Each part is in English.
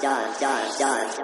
加加加加。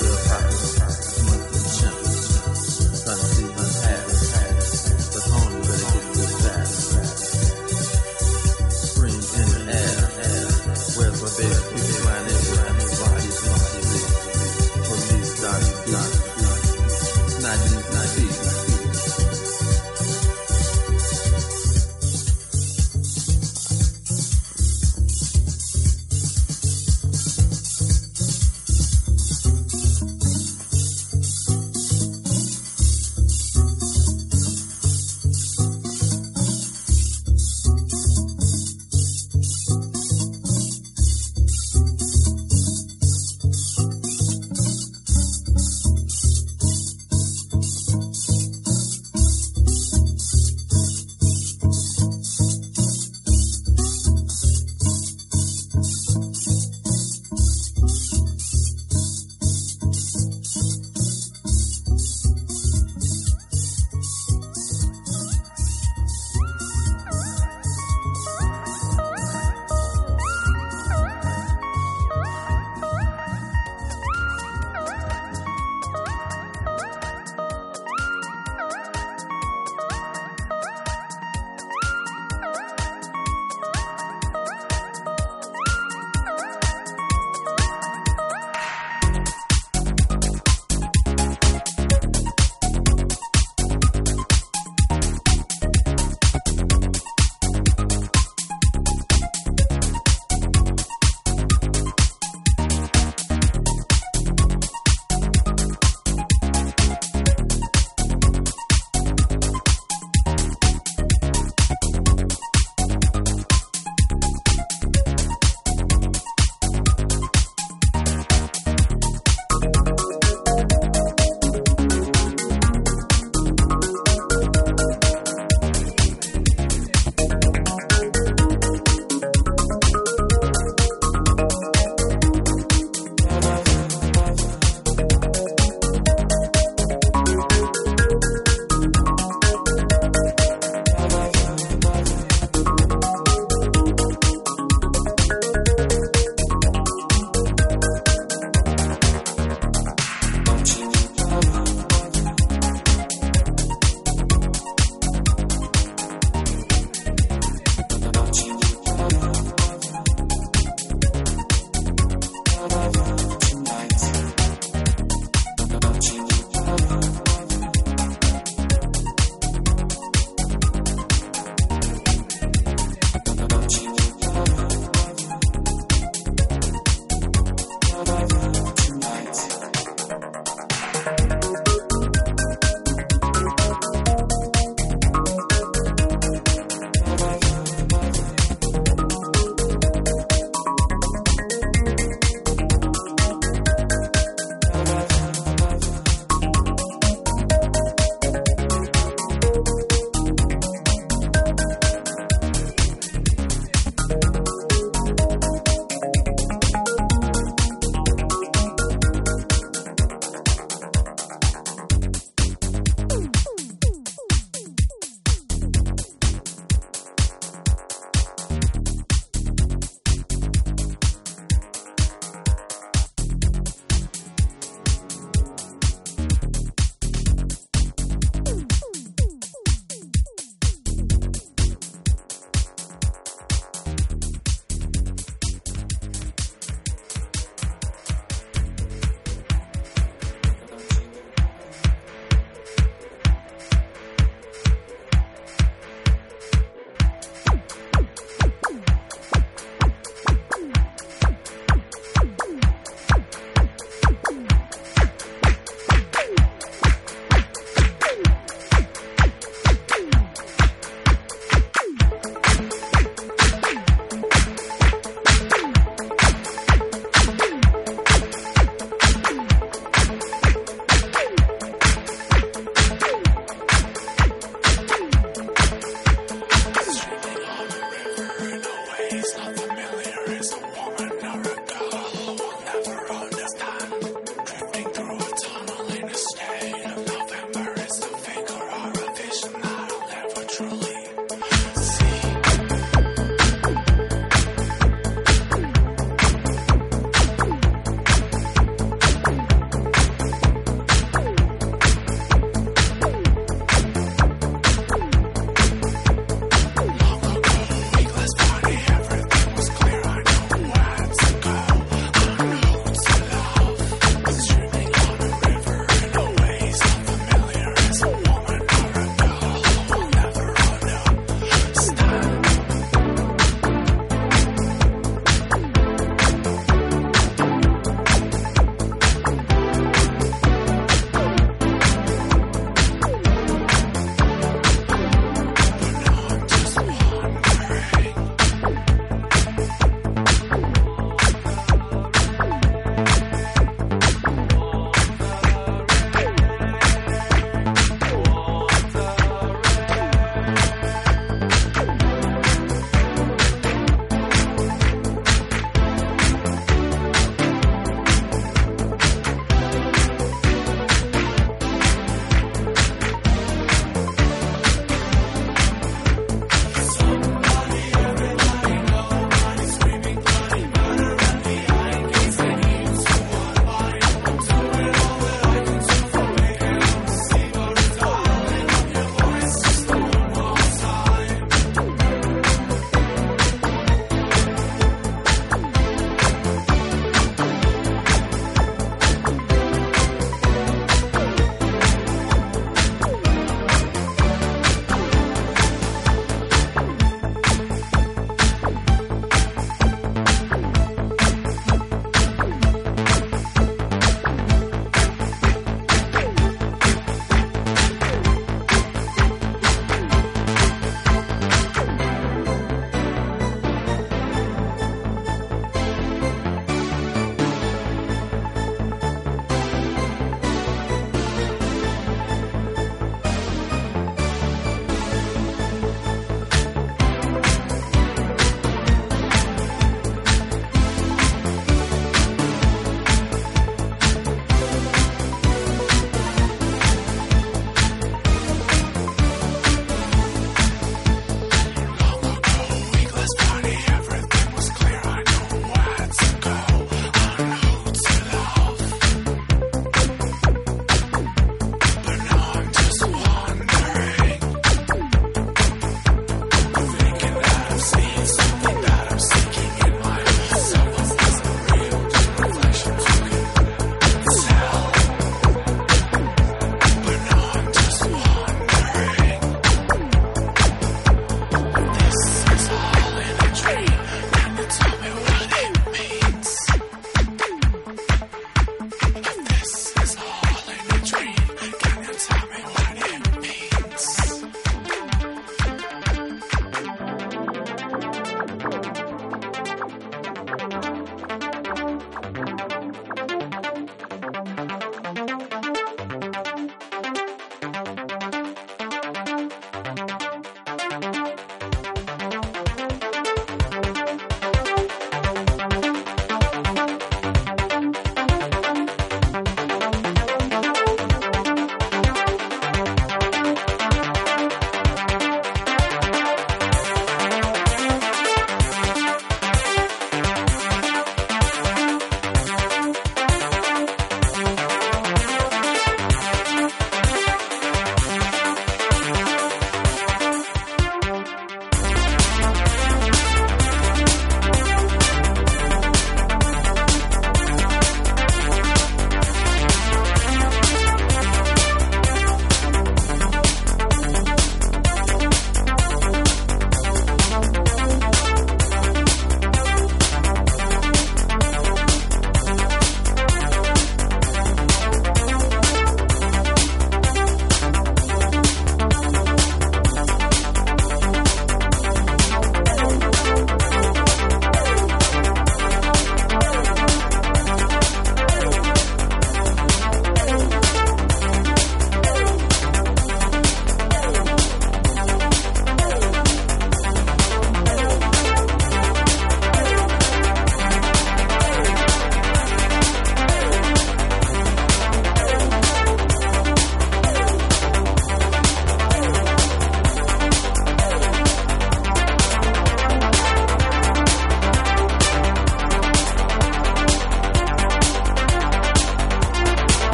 out.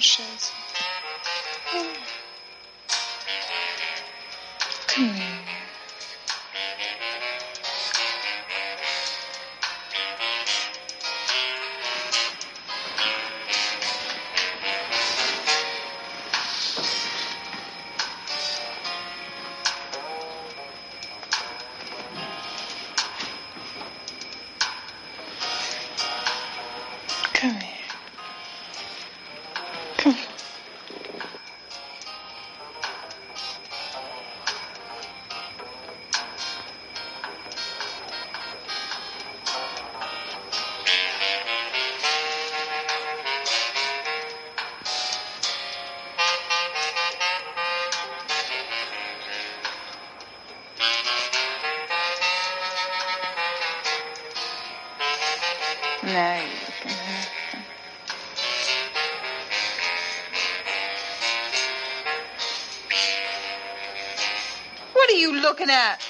Oh, at?